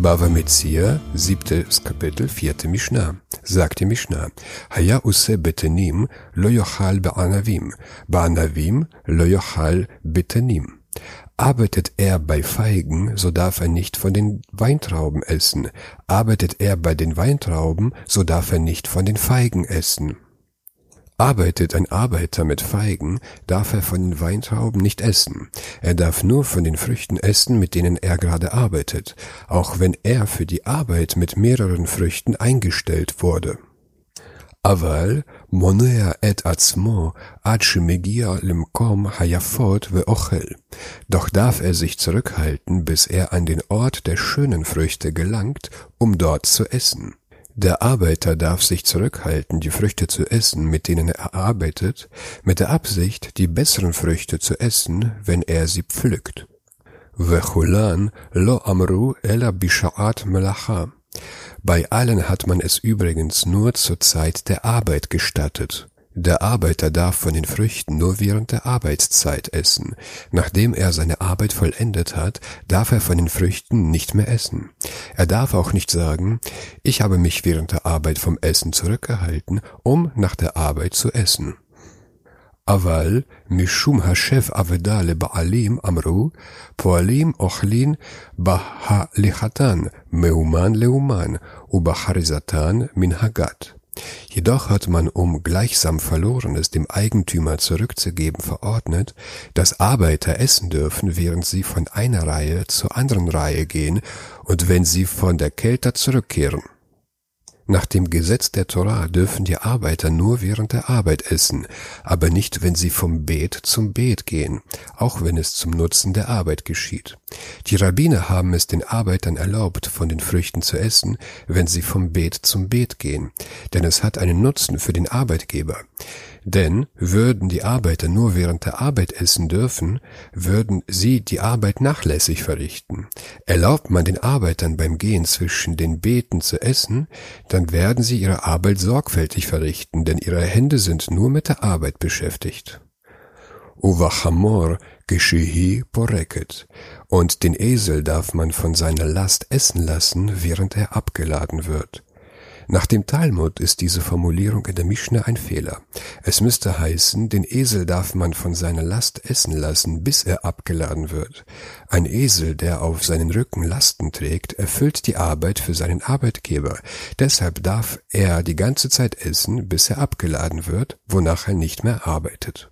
Bava Metzia, siebtes Kapitel, vierte Mishnah. Sagt die Mishnah, Haya use betenim lo yochal be'anavim, be'anavim lo yochal betenim. Arbeitet er bei Feigen, so darf er nicht von den Weintrauben essen. Arbeitet er bei den Weintrauben, so darf er nicht von den Feigen essen. Arbeitet ein Arbeiter mit Feigen, darf er von den Weintrauben nicht essen. Er darf nur von den Früchten essen, mit denen er gerade arbeitet, auch wenn er für die Arbeit mit mehreren Früchten eingestellt wurde. אבל מונע את עצמו עד שמגיע למקום היפות ואוכל. Doch darf er sich zurückhalten, bis er an den Ort der schönen Früchte gelangt, um dort zu essen. Der Arbeiter darf sich zurückhalten, die Früchte zu essen, mit denen er arbeitet, mit der Absicht, die besseren Früchte zu essen, wenn er sie pflückt. Lo amru. Bei allen hat man es übrigens nur zur Zeit der Arbeit gestattet. Der Arbeiter darf von den Früchten nur während der Arbeitszeit essen. Nachdem er seine Arbeit vollendet hat, darf er von den Früchten nicht mehr essen. Er darf auch nicht sagen, ich habe mich während der Arbeit vom Essen zurückgehalten, um nach der Arbeit zu essen. אבל משום השף אבדה לבעלים אמרו, פועלים אוכלים בהליכתן מאומן לאומן ובחריזתן מן הגת. Jedoch hat man, um gleichsam Verlorenes dem Eigentümer zurückzugeben, verordnet, dass Arbeiter essen dürfen, während sie von einer Reihe zur anderen Reihe gehen und wenn sie von der Kälte zurückkehren. Nach dem Gesetz der Torah dürfen die Arbeiter nur während der Arbeit essen, aber nicht, wenn sie vom Beet zum Beet gehen, auch wenn es zum Nutzen der Arbeit geschieht. Die Rabbiner haben es den Arbeitern erlaubt, von den Früchten zu essen, wenn sie vom Beet zum Beet gehen, denn es hat einen Nutzen für den Arbeitgeber. Denn würden die Arbeiter nur während der Arbeit essen dürfen, würden sie die Arbeit nachlässig verrichten. Erlaubt man den Arbeitern beim Gehen zwischen den Beeten zu essen, dann werden sie ihre Arbeit sorgfältig verrichten, denn ihre Hände sind nur mit der Arbeit beschäftigt. Uvachamor geshehi poreket. Und den Esel darf man von seiner Last essen lassen, während er abgeladen wird. Nach dem Talmud ist diese Formulierung in der Mishnah ein Fehler. Es müsste heißen, den Esel darf man von seiner Last essen lassen, bis er abgeladen wird. Ein Esel, der auf seinen Rücken Lasten trägt, erfüllt die Arbeit für seinen Arbeitgeber. Deshalb darf er die ganze Zeit essen, bis er abgeladen wird, wonach er nicht mehr arbeitet.